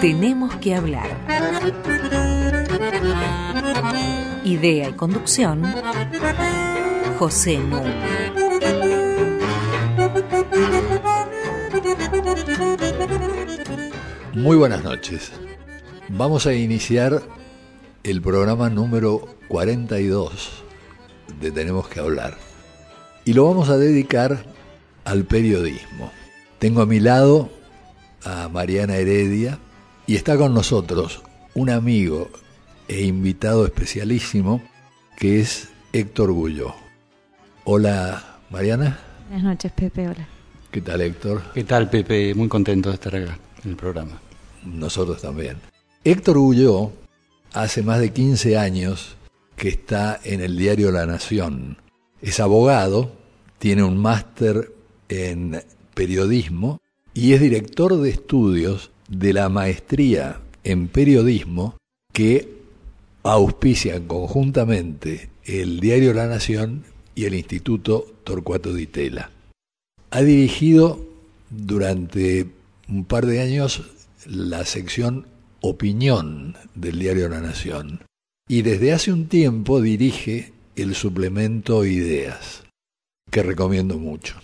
Tenemos que hablar. Idea y conducción, José Nu. Muy buenas noches. Vamos a iniciar el programa número 42 de Tenemos que hablar. Y lo vamos a dedicar al periodismo. Tengo a mi lado a Mariana Heredia y está con nosotros un amigo e invitado especialísimo que es Héctor Gulló. Hola Mariana. Buenas noches Pepe, hola. ¿Qué tal Héctor? ¿Qué tal Pepe? Muy contento de estar acá en el programa. Nosotros también. Héctor Gulló hace más de 15 años que está en el diario La Nación. Es abogado, tiene un máster en periodismo y es director de estudios de la maestría en periodismo que auspician conjuntamente el diario La Nación y el Instituto Torcuato Di Tella. Ha dirigido durante un par de años la sección Opinión del diario La Nación y desde hace un tiempo dirige el suplemento Ideas, que recomiendo mucho.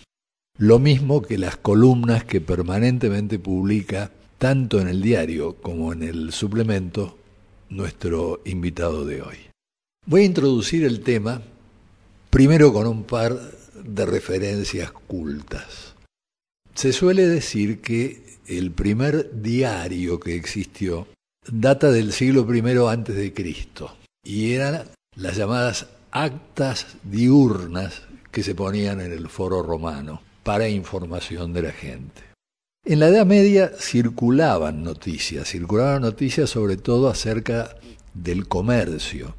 Lo mismo que las columnas que permanentemente publica tanto en el diario como en el suplemento nuestro invitado de hoy. Voy a introducir el tema primero con un par de referencias cultas. Se suele decir que el primer diario que existió data del siglo I antes de Cristo y eran las llamadas actas diurnas que se ponían en el foro romano para información de la gente. En la Edad Media circulaban noticias, circulaban noticias sobre todo acerca del comercio,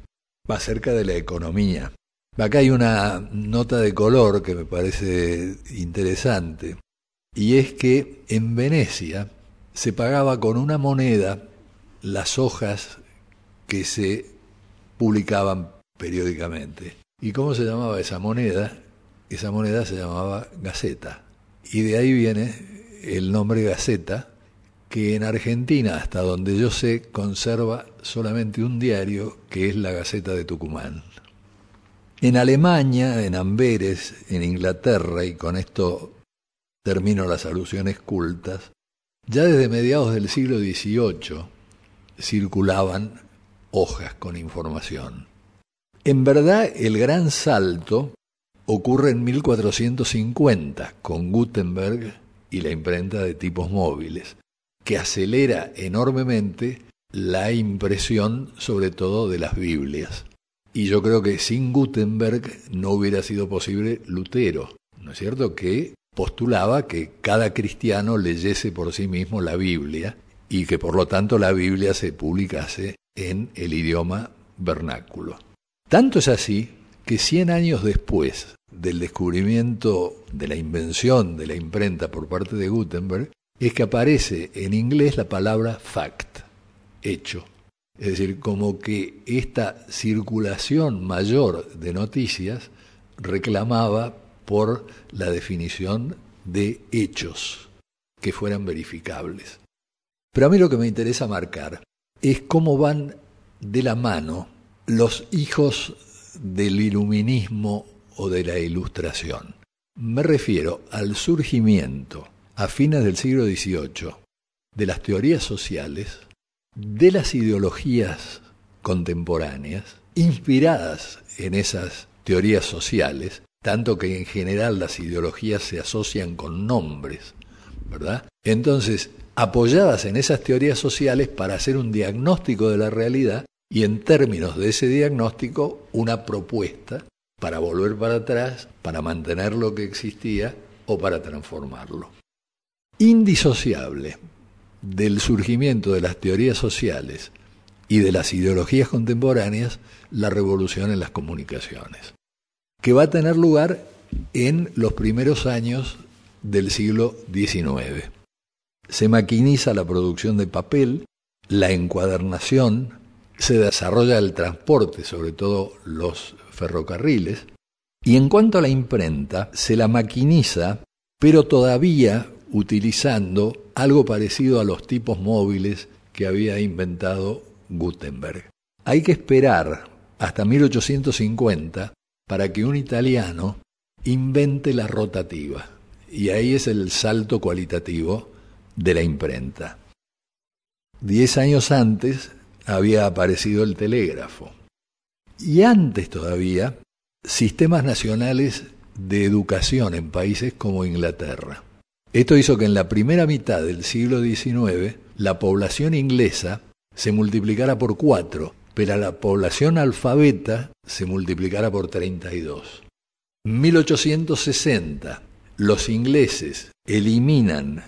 acerca de la economía. Acá hay una nota de color que me parece interesante, y es que en Venecia se pagaba con una moneda las hojas que se publicaban periódicamente. ¿Y cómo se llamaba esa moneda? esa moneda se llamaba Gaceta. Y de ahí viene el nombre Gaceta, que en Argentina, hasta donde yo sé, conserva solamente un diario, que es la Gaceta de Tucumán. En Alemania, en Amberes, en Inglaterra, y con esto termino las alusiones cultas, ya desde mediados del siglo XVIII circulaban hojas con información. En verdad, el gran salto ocurre en 1450 con Gutenberg y la imprenta de tipos móviles, que acelera enormemente la impresión sobre todo de las Biblias. Y yo creo que sin Gutenberg no hubiera sido posible Lutero, ¿no es cierto? Que postulaba que cada cristiano leyese por sí mismo la Biblia y que por lo tanto la Biblia se publicase en el idioma vernáculo. Tanto es así que 100 años después del descubrimiento de la invención de la imprenta por parte de Gutenberg es que aparece en inglés la palabra fact, hecho. Es decir, como que esta circulación mayor de noticias reclamaba por la definición de hechos que fueran verificables. Pero a mí lo que me interesa marcar es cómo van de la mano los hijos del iluminismo o de la ilustración. Me refiero al surgimiento a fines del siglo XVIII de las teorías sociales, de las ideologías contemporáneas, inspiradas en esas teorías sociales, tanto que en general las ideologías se asocian con nombres, ¿verdad? Entonces, apoyadas en esas teorías sociales para hacer un diagnóstico de la realidad y en términos de ese diagnóstico una propuesta para volver para atrás, para mantener lo que existía o para transformarlo. Indisociable del surgimiento de las teorías sociales y de las ideologías contemporáneas, la revolución en las comunicaciones, que va a tener lugar en los primeros años del siglo XIX. Se maquiniza la producción de papel, la encuadernación, se desarrolla el transporte, sobre todo los ferrocarriles, y en cuanto a la imprenta, se la maquiniza, pero todavía utilizando algo parecido a los tipos móviles que había inventado Gutenberg. Hay que esperar hasta 1850 para que un italiano invente la rotativa. Y ahí es el salto cualitativo de la imprenta. Diez años antes había aparecido el telégrafo. Y antes todavía, sistemas nacionales de educación en países como Inglaterra. Esto hizo que en la primera mitad del siglo XIX la población inglesa se multiplicara por cuatro, pero la población alfabeta se multiplicara por 32. En 1860 los ingleses eliminan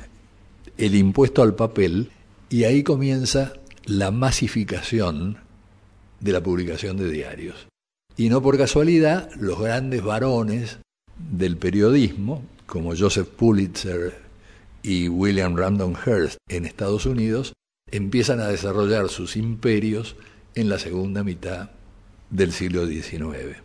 el impuesto al papel y ahí comienza la masificación de la publicación de diarios. Y no por casualidad, los grandes varones del periodismo, como Joseph Pulitzer y William Random Hearst en Estados Unidos, empiezan a desarrollar sus imperios en la segunda mitad del siglo XIX.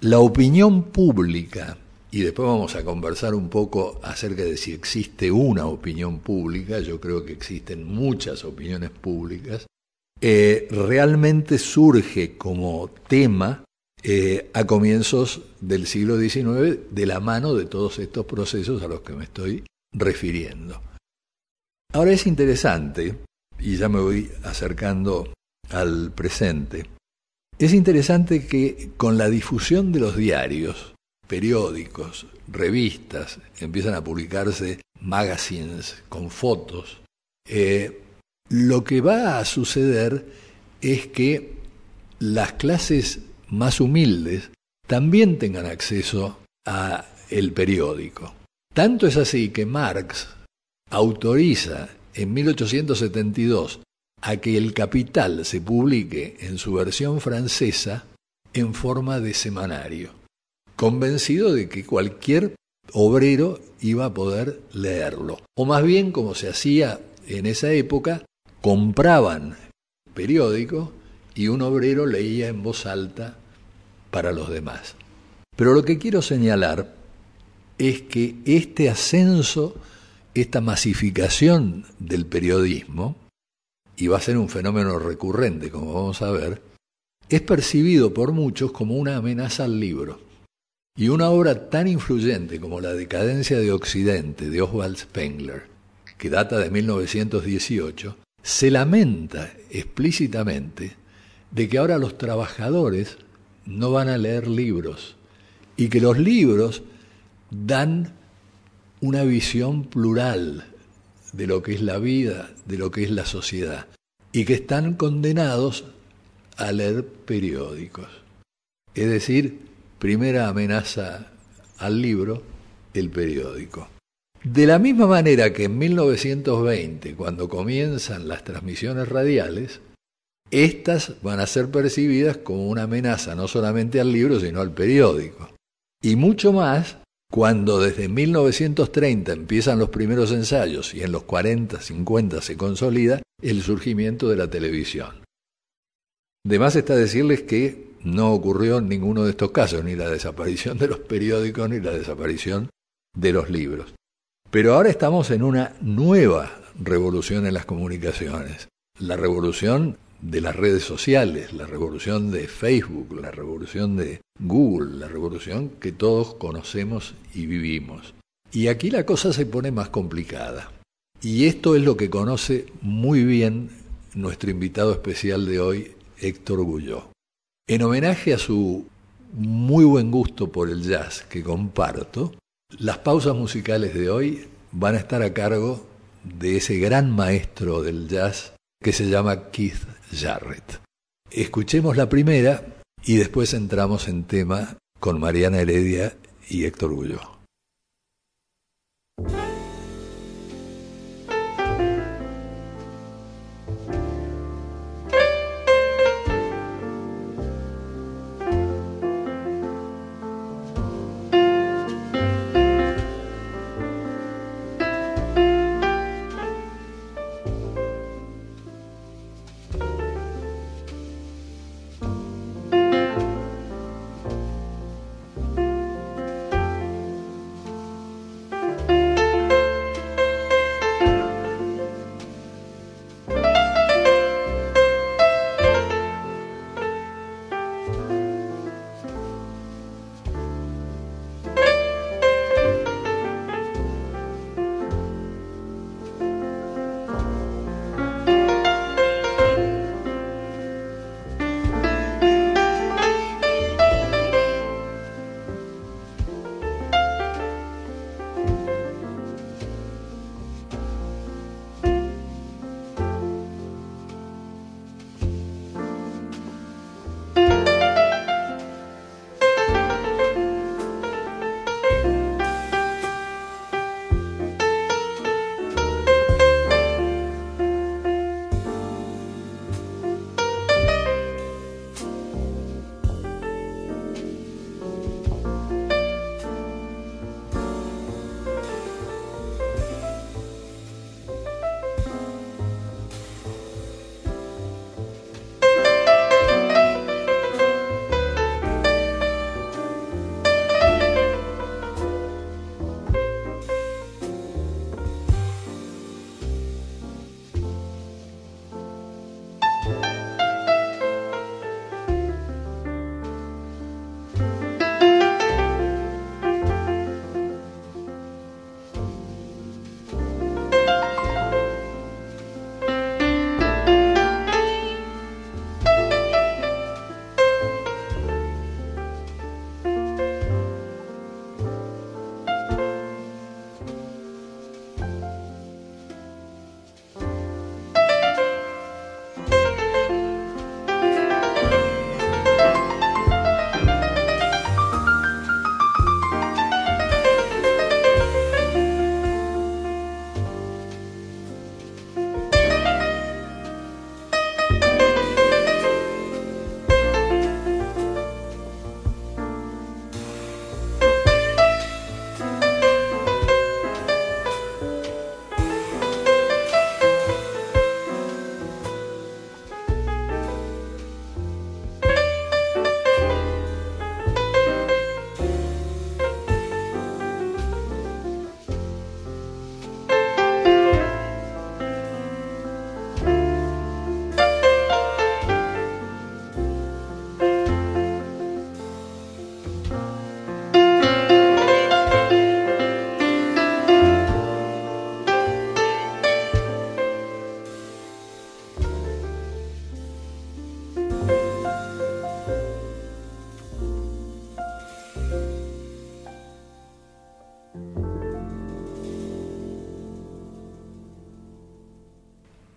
La opinión pública, y después vamos a conversar un poco acerca de si existe una opinión pública, yo creo que existen muchas opiniones públicas, eh, realmente surge como tema eh, a comienzos del siglo XIX de la mano de todos estos procesos a los que me estoy refiriendo. Ahora es interesante, y ya me voy acercando al presente, es interesante que con la difusión de los diarios, periódicos, revistas, empiezan a publicarse magazines con fotos, eh, lo que va a suceder es que las clases más humildes también tengan acceso a el periódico. Tanto es así que Marx autoriza en 1872 a que el Capital se publique en su versión francesa en forma de semanario, convencido de que cualquier obrero iba a poder leerlo. O más bien, como se hacía en esa época, compraban periódico y un obrero leía en voz alta para los demás. Pero lo que quiero señalar es que este ascenso, esta masificación del periodismo, y va a ser un fenómeno recurrente, como vamos a ver, es percibido por muchos como una amenaza al libro. Y una obra tan influyente como La decadencia de Occidente de Oswald Spengler, que data de 1918, se lamenta explícitamente de que ahora los trabajadores no van a leer libros y que los libros dan una visión plural de lo que es la vida, de lo que es la sociedad, y que están condenados a leer periódicos. Es decir, primera amenaza al libro, el periódico. De la misma manera que en 1920, cuando comienzan las transmisiones radiales, estas van a ser percibidas como una amenaza no solamente al libro, sino al periódico. Y mucho más cuando desde 1930 empiezan los primeros ensayos y en los 40, 50 se consolida el surgimiento de la televisión. De más está decirles que no ocurrió en ninguno de estos casos, ni la desaparición de los periódicos ni la desaparición de los libros. Pero ahora estamos en una nueva revolución en las comunicaciones, la revolución de las redes sociales, la revolución de Facebook, la revolución de Google, la revolución que todos conocemos y vivimos. Y aquí la cosa se pone más complicada. Y esto es lo que conoce muy bien nuestro invitado especial de hoy, Héctor Gulló. En homenaje a su muy buen gusto por el jazz que comparto, las pausas musicales de hoy van a estar a cargo de ese gran maestro del jazz que se llama Keith Jarrett. Escuchemos la primera y después entramos en tema con Mariana Heredia y Héctor Gullo.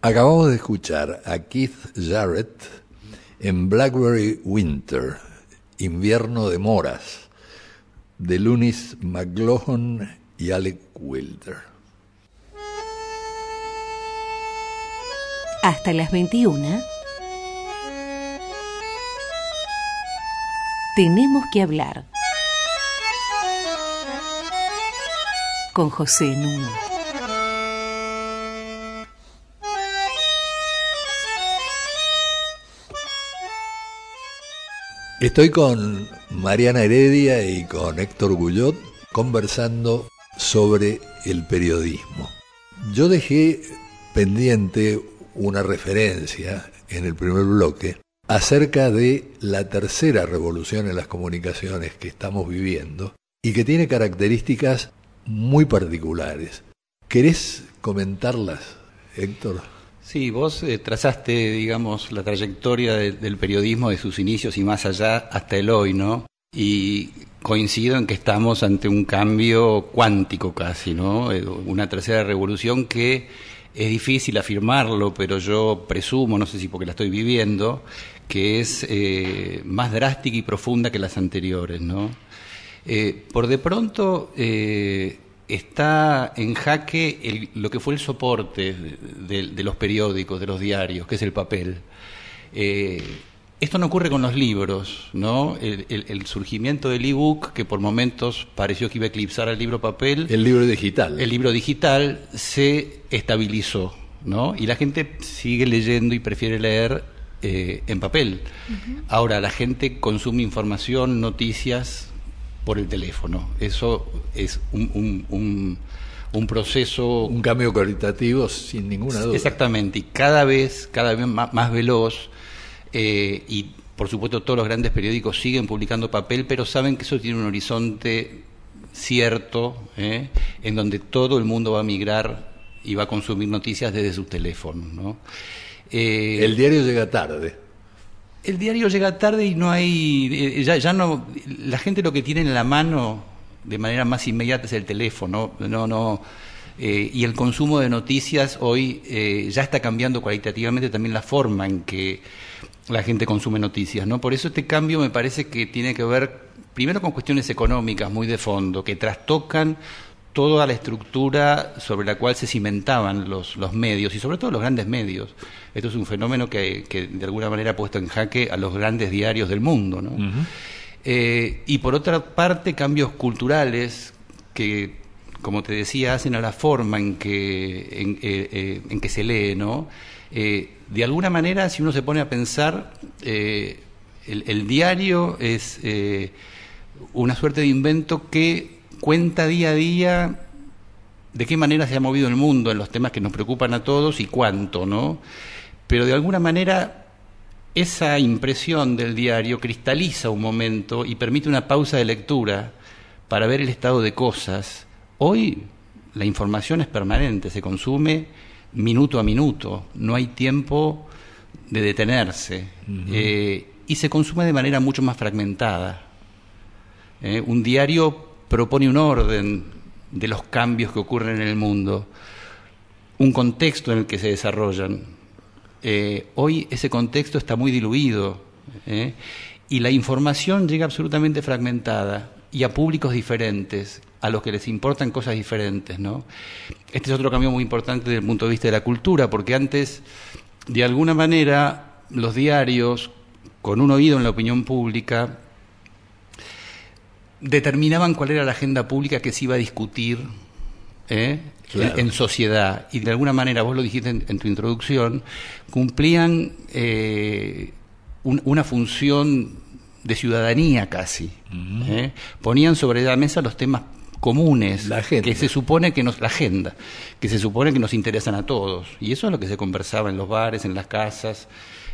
Acabamos de escuchar a Keith Jarrett en Blackberry Winter, Invierno de Moras, de Lunis McLaughlin y Alec Wilder. Hasta las 21. Tenemos que hablar. Con José Nuno. Estoy con Mariana Heredia y con Héctor Gullot conversando sobre el periodismo. Yo dejé pendiente una referencia en el primer bloque acerca de la tercera revolución en las comunicaciones que estamos viviendo y que tiene características muy particulares. ¿Querés comentarlas, Héctor? Sí, vos eh, trazaste, digamos, la trayectoria del periodismo de sus inicios y más allá hasta el hoy, ¿no? Y coincido en que estamos ante un cambio cuántico casi, ¿no? Eh, una tercera revolución que es difícil afirmarlo, pero yo presumo, no sé si porque la estoy viviendo, que es eh, más drástica y profunda que las anteriores, ¿no? por de pronto está en jaque lo que fue el soporte de, los periódicos, de los diarios, que es el papel. Eh, esto no ocurre con los libros, ¿no? El, surgimiento del ebook, que por momentos pareció que iba a eclipsar al libro papel. El libro digital. El libro digital se estabilizó, ¿no? Y la gente sigue leyendo y prefiere leer eh, en papel. Ahora, la gente consume información, noticias, por el teléfono. Eso es un, un, un, proceso... Un cambio cualitativo sin ninguna duda. Exactamente, y cada vez, cada vez más, veloz, eh, y por supuesto todos los grandes periódicos siguen publicando papel, pero saben que eso tiene un horizonte cierto, eh, en donde todo el mundo va a migrar y va a consumir noticias desde sus teléfonos. ¿no? Eh, el diario llega tarde. El diario llega tarde y no hay, eh, ya, ya no, la gente lo que tiene en la mano de manera más inmediata es el teléfono, no, no, eh, y el consumo de noticias hoy eh, ya está cambiando cualitativamente también la forma en que la gente consume noticias, ¿no? Por eso este cambio me parece que tiene que ver primero con cuestiones económicas muy de fondo, que trastocan toda la estructura sobre la cual se cimentaban los, los medios y sobre todo los grandes medios. Esto es un fenómeno que, que de alguna manera ha puesto en jaque a los grandes diarios del mundo. ¿no? Eh, y por otra parte, cambios culturales que, como te decía, hacen a la forma en que, en, eh, eh, que se lee. ¿no? de alguna manera, si uno se pone a pensar, el, el, diario es una suerte de invento que cuenta día a día de qué manera se ha movido el mundo en los temas que nos preocupan a todos y cuánto, ¿no? Pero de alguna manera esa impresión del diario cristaliza un momento y permite una pausa de lectura para ver el estado de cosas. Hoy la información es permanente, se consume minuto a minuto, no hay tiempo de detenerse eh, y se consume de manera mucho más fragmentada. Eh, un diario propone un orden de los cambios que ocurren en el mundo, un contexto en el que se desarrollan. Eh, hoy ese contexto está muy diluido ¿eh? y la información llega absolutamente fragmentada y a públicos diferentes, a los que les importan cosas diferentes. ¿no? Este es otro cambio muy importante desde el punto de vista de la cultura, porque antes, de alguna manera, los diarios, con un oído en la opinión pública, determinaban cuál era la agenda pública que se iba a discutir ¿eh? en, sociedad. Y de alguna manera, vos lo dijiste en, tu introducción, cumplían eh, una función de ciudadanía casi. ¿eh? Ponían sobre la mesa los temas comunes que se supone que nos la agenda que se supone que nos interesan a todos y eso es lo que se conversaba en los bares en las casas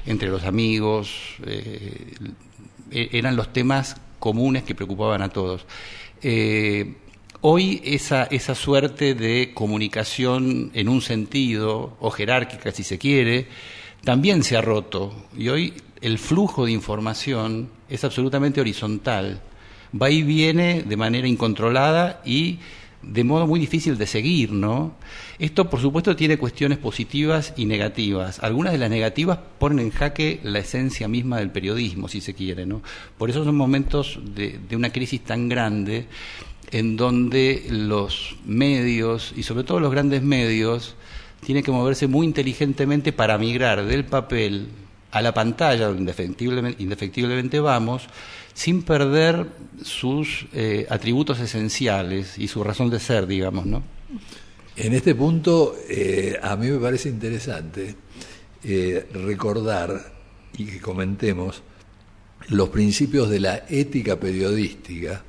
entre los amigos e, eran los temas comunes que preocupaban a todos. Eh, hoy esa, esa suerte de comunicación en un sentido, o jerárquica si se quiere, también se ha roto. Y hoy el flujo de información es absolutamente horizontal. Va y viene de manera incontrolada y de modo muy difícil de seguir, ¿no? Esto, por supuesto, tiene cuestiones positivas y negativas. Algunas de las negativas ponen en jaque la esencia misma del periodismo, si se quiere, ¿no? Por eso son momentos de, una crisis tan grande en donde los medios, y sobre todo los grandes medios, tienen que moverse muy inteligentemente para migrar del papel a la pantalla, donde indefectiblemente, vamos, sin perder sus eh, atributos esenciales y su razón de ser, digamos, ¿no? En este punto, eh, a mí me parece interesante eh, recordar y que comentemos los principios de la ética periodística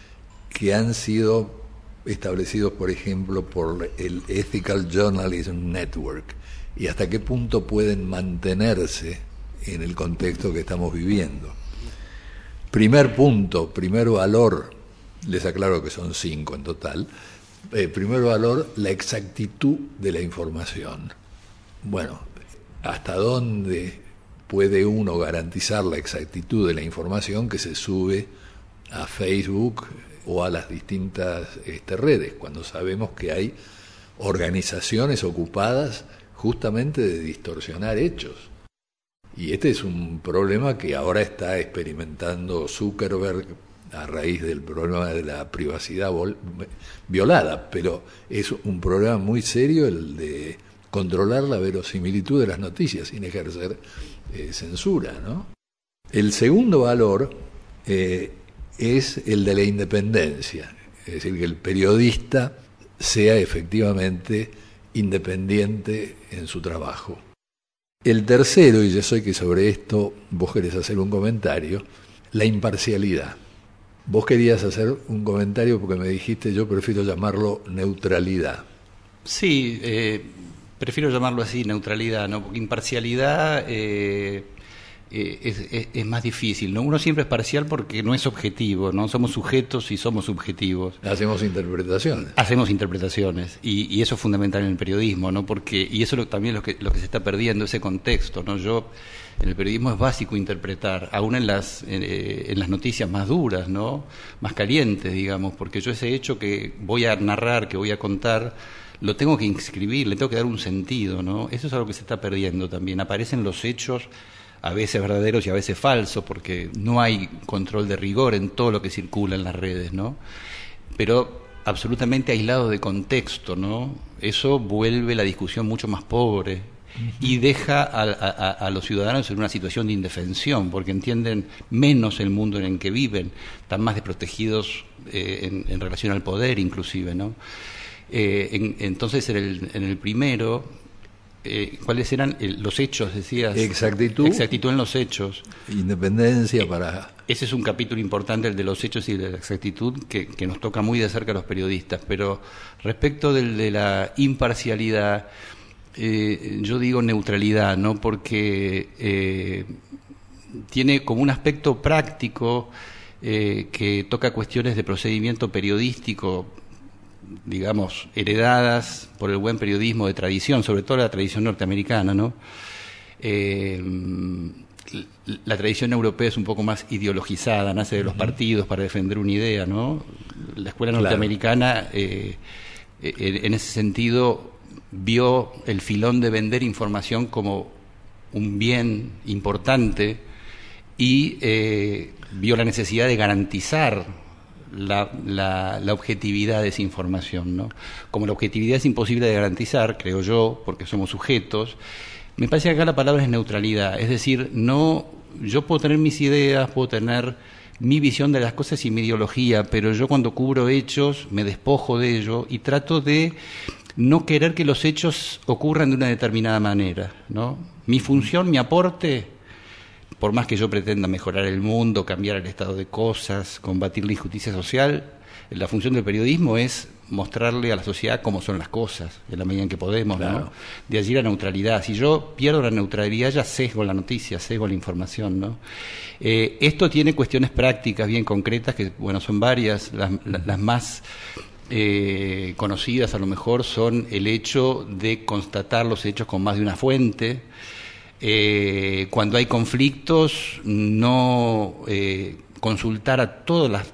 que han sido establecidos, por ejemplo, por el Ethical Journalism Network y hasta qué punto pueden mantenerse en el contexto que estamos viviendo. Primer punto, primer valor, les aclaro que son cinco en total. Eh, primer valor, la exactitud de la información. Bueno, ¿hasta dónde puede uno garantizar la exactitud de la información que se sube a Facebook o a las distintas este, redes, cuando sabemos que hay organizaciones ocupadas justamente de distorsionar hechos? Y este es un problema que ahora está experimentando Zuckerberg a raíz del problema de la privacidad violada, pero es un problema muy serio el de controlar la verosimilitud de las noticias sin ejercer eh, censura. ¿no? El segundo valor eh, es el de la independencia, es decir, que el periodista sea efectivamente independiente en su trabajo. El tercero, y yo sé que sobre esto vos querés hacer un comentario, la imparcialidad. Vos querías hacer un comentario porque me dijiste yo prefiero llamarlo neutralidad. Sí, eh, prefiero llamarlo así, neutralidad, ¿no? Imparcialidad eh, eh, es, más difícil. ¿no? Uno siempre es parcial porque no es objetivo, no somos sujetos y somos subjetivos. Hacemos interpretaciones. Hacemos interpretaciones y, eso es fundamental en el periodismo, ¿no? Porque y eso es también lo que lo que se está perdiendo ese contexto, ¿no? Yo en el periodismo es básico interpretar, aún en las eh, en las noticias más duras, ¿no? Más calientes, digamos, porque yo ese hecho que voy a narrar, que voy a contar lo tengo que inscribir, le tengo que dar un sentido, ¿no? Eso es algo que se está perdiendo también. Aparecen los hechos a veces verdaderos y a veces falsos, porque no hay control de rigor en todo lo que circula en las redes, ¿no? Pero absolutamente aislado de contexto, ¿no? Eso vuelve la discusión mucho más pobre y deja a, los ciudadanos en una situación de indefensión, porque entienden menos el mundo en el que viven, están más desprotegidos eh, en, relación al poder, inclusive, ¿no? Eh, entonces, en el, en el primero, eh, cuáles eran eh, los hechos, decías. Exactitud. Exactitud en los hechos. Independencia para... Ese es un capítulo importante, el de los hechos y de la exactitud, que, nos toca muy de cerca a los periodistas. Pero respecto del de la imparcialidad, eh, yo digo neutralidad, ¿no? Porque tiene como un aspecto práctico que toca cuestiones de procedimiento periodístico digamos, heredadas por el buen periodismo de tradición, sobre todo la tradición norteamericana, ¿no? Eh, la tradición europea es un poco más ideologizada, nace de los partidos para defender una idea, ¿no? La escuela norteamericana, eh, en ese sentido, vio el filón de vender información como un bien importante y eh, vio la necesidad de garantizar la, la, objetividad de esa información. ¿no? Como la objetividad es imposible de garantizar, creo yo, porque somos sujetos, me parece que acá la palabra es neutralidad. Es decir, no, yo puedo tener mis ideas, puedo tener mi visión de las cosas y mi ideología, pero yo cuando cubro hechos me despojo de ello y trato de no querer que los hechos ocurran de una determinada manera. ¿no? Mi función, mi aporte por más que yo pretenda mejorar el mundo, cambiar el estado de cosas, combatir la injusticia social, la función del periodismo es mostrarle a la sociedad cómo son las cosas, en la medida en que podemos, ¿no? De allí la neutralidad. Si yo pierdo la neutralidad, ya sesgo la noticia, sesgo la información, ¿no? Eh, esto tiene cuestiones prácticas bien concretas, que, bueno, son varias, las, más eh, conocidas a lo mejor son el hecho de constatar los hechos con más de una fuente, eh, cuando hay conflictos, no eh, consultar a todas las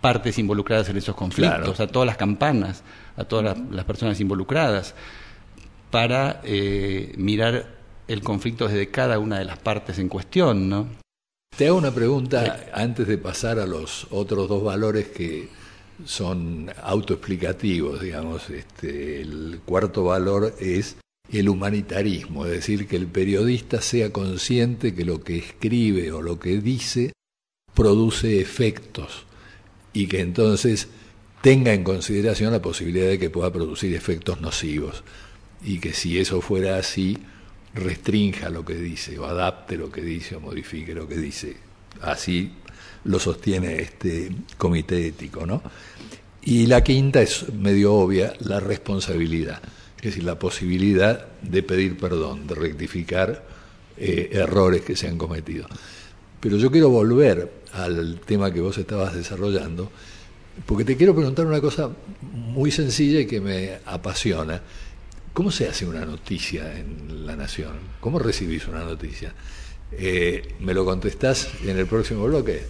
partes involucradas en esos conflictos, Claro. a todas las campanas, a todas las, las personas involucradas, para eh, mirar el conflicto desde cada una de las partes en cuestión, ¿no? Te hago una pregunta antes de pasar a los otros dos valores que son autoexplicativos, digamos. Este, el cuarto valor es el humanitarismo, es decir, que el periodista sea consciente que lo que escribe o lo que dice produce efectos y que entonces tenga en consideración la posibilidad de que pueda producir efectos nocivos y que si eso fuera así, restrinja lo que dice o adapte lo que dice o modifique lo que dice. Así lo sostiene este comité ético, ¿no? Y la quinta es medio obvia, la responsabilidad, es decir, la posibilidad de pedir perdón, de rectificar eh, errores que se han cometido. Pero yo quiero volver al tema que vos estabas desarrollando, porque te quiero preguntar una cosa muy sencilla y que me apasiona. ¿Cómo se hace una noticia en La Nación? ¿Cómo recibís una noticia? Eh, ¿Me lo contestás en el próximo bloque?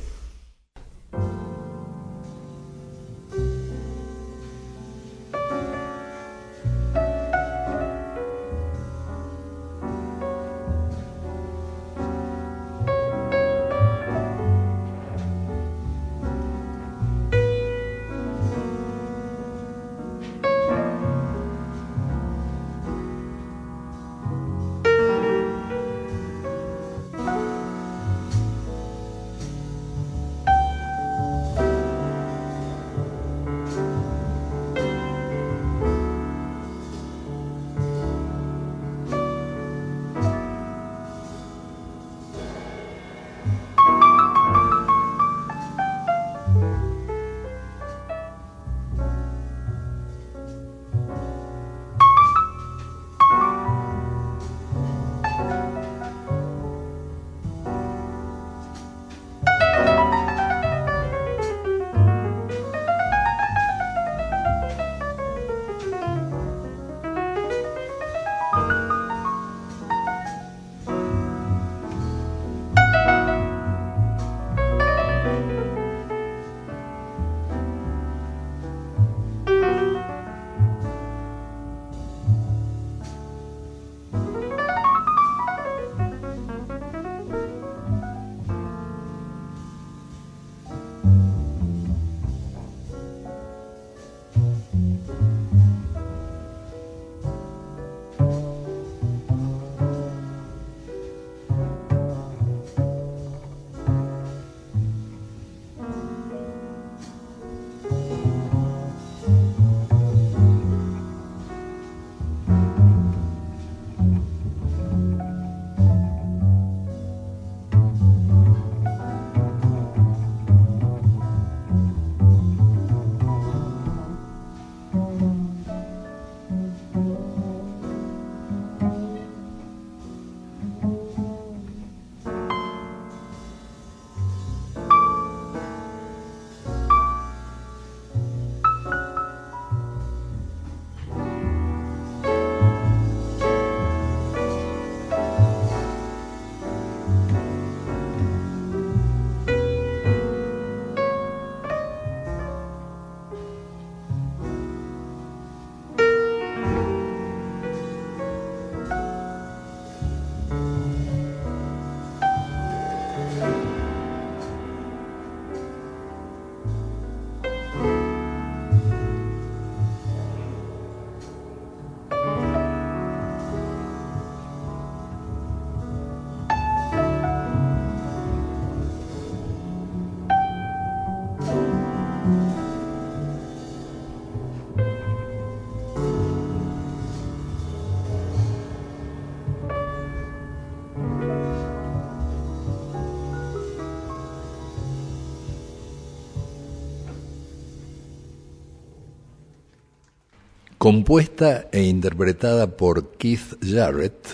Compuesta e interpretada por Keith Jarrett,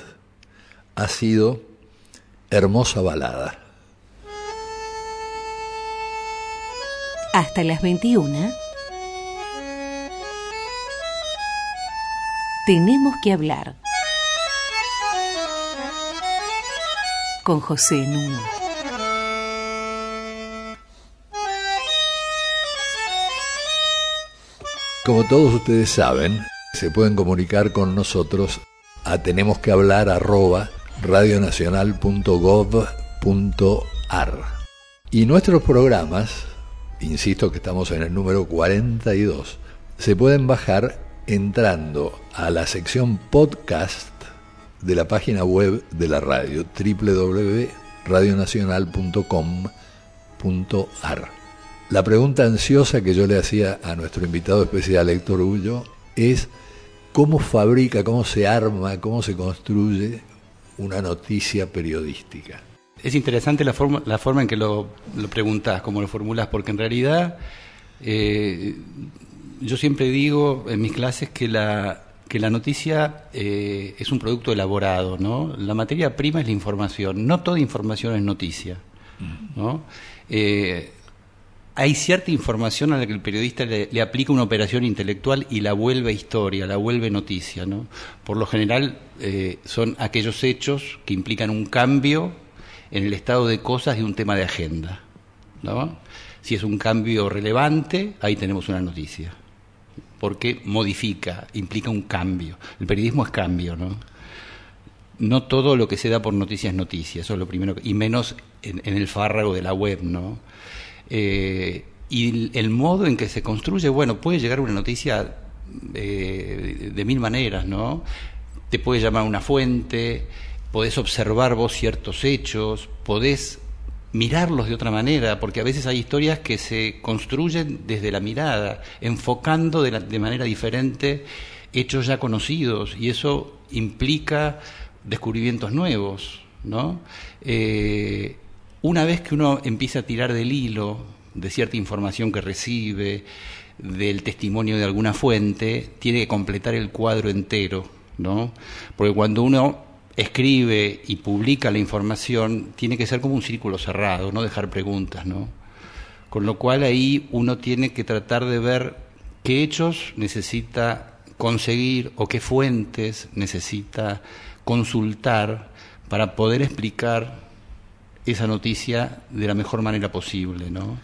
ha sido Hermosa Balada. Hasta las 21. Tenemos que hablar. Con José Nuno. Como todos ustedes saben, se pueden comunicar con nosotros a tenemos que hablar arroba radionacional.gov.ar. Y nuestros programas, insisto que estamos en el número 42, se pueden bajar entrando a la sección podcast de la página web de la radio www.radionacional.com.ar. La pregunta ansiosa que yo le hacía a nuestro invitado especial Héctor Ullo es cómo fabrica, cómo se arma, cómo se construye una noticia periodística. Es interesante la forma, en que lo, lo preguntas, cómo lo formulas, porque en realidad eh, yo siempre digo en mis clases que la, que la noticia eh, es un producto elaborado, ¿no? La materia prima es la información, no toda información es noticia, ¿no? Eh, hay cierta información a la que el periodista le, aplica una operación intelectual y la vuelve historia, la vuelve noticia. ¿no? Por lo general eh, son aquellos hechos que implican un cambio en el estado de cosas de un tema de agenda. ¿no? Si es un cambio relevante, ahí tenemos una noticia. Porque modifica, implica un cambio. El periodismo es cambio, ¿no? No todo lo que se da por noticia es noticia, eso es lo primero, y menos en, en el fárrago de la web, ¿no? Eh, y el modo en que se construye, bueno, puede llegar una noticia eh, de mil maneras, ¿no? Te puede llamar una fuente, podés observar vos ciertos hechos, podés mirarlos de otra manera, porque a veces hay historias que se construyen desde la mirada, enfocando de, manera diferente hechos ya conocidos, y eso implica descubrimientos nuevos, ¿no? Eh, una vez que uno empieza a tirar del hilo de cierta información que recibe, del testimonio de alguna fuente, tiene que completar el cuadro entero, ¿no? Porque cuando uno escribe y publica la información, tiene que ser como un círculo cerrado, no dejar preguntas, ¿no? Con lo cual ahí uno tiene que tratar de ver qué hechos necesita conseguir o qué fuentes necesita consultar para poder explicar esa noticia de la mejor manera posible. ¿no?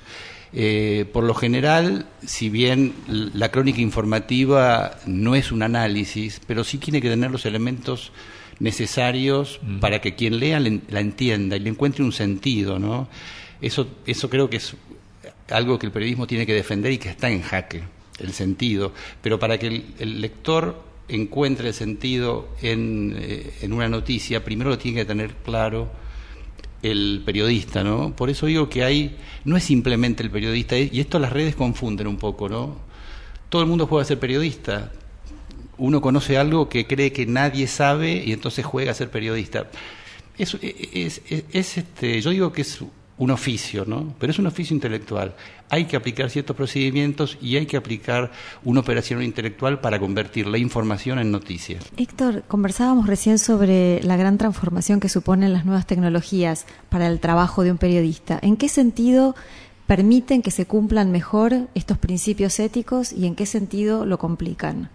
Eh, por lo general, si bien la crónica informativa no es un análisis, pero sí tiene que tener los elementos necesarios mm. para que quien lea la entienda y le encuentre un sentido. ¿no? Eso, eso creo que es algo que el periodismo tiene que defender y que está en jaque, el sentido. Pero para que el, el lector encuentre el sentido en, eh, en una noticia, primero lo tiene que tener claro el periodista, ¿no? Por eso digo que hay, no es simplemente el periodista, y esto las redes confunden un poco, ¿no? Todo el mundo juega a ser periodista. Uno conoce algo que cree que nadie sabe y entonces juega a ser periodista. Es, es, es, es este, yo digo que es un oficio, ¿no? Pero es un oficio intelectual. Hay que aplicar ciertos procedimientos y hay que aplicar una operación intelectual para convertir la información en noticia. Héctor, conversábamos recién sobre la gran transformación que suponen las nuevas tecnologías para el trabajo de un periodista. ¿En qué sentido permiten que se cumplan mejor estos principios éticos y en qué sentido lo complican?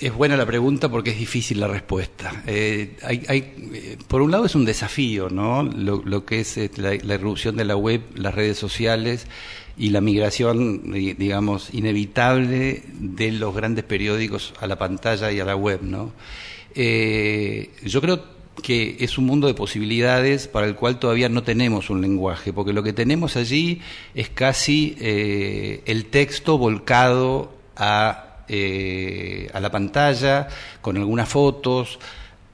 Es buena la pregunta porque es difícil la respuesta. Eh, hay, eh, por un lado es un desafío, ¿no? Lo, que es eh, la, irrupción de la web, las redes sociales y la migración, digamos, inevitable de los grandes periódicos a la pantalla y a la web, ¿no? Yo creo que es un mundo de posibilidades para el cual todavía no tenemos un lenguaje, porque lo que tenemos allí es casi el texto volcado a eh, a la pantalla con algunas fotos.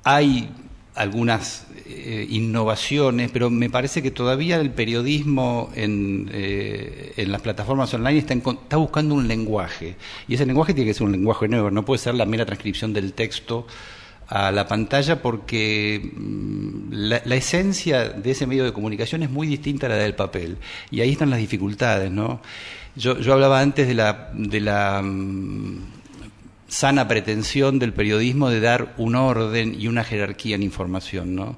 Hay algunas eh, innovaciones, pero me parece que todavía el periodismo en, eh, en las plataformas online está, en, está, buscando un lenguaje. Y ese lenguaje tiene que ser un lenguaje nuevo, no puede ser la mera transcripción del texto a la pantalla porque mm, la, la, esencia de ese medio de comunicación es muy distinta a la del papel. Y ahí están las dificultades, ¿no? Yo, yo hablaba antes de la, um, sana pretensión del periodismo de dar un orden y una jerarquía en información, ¿no?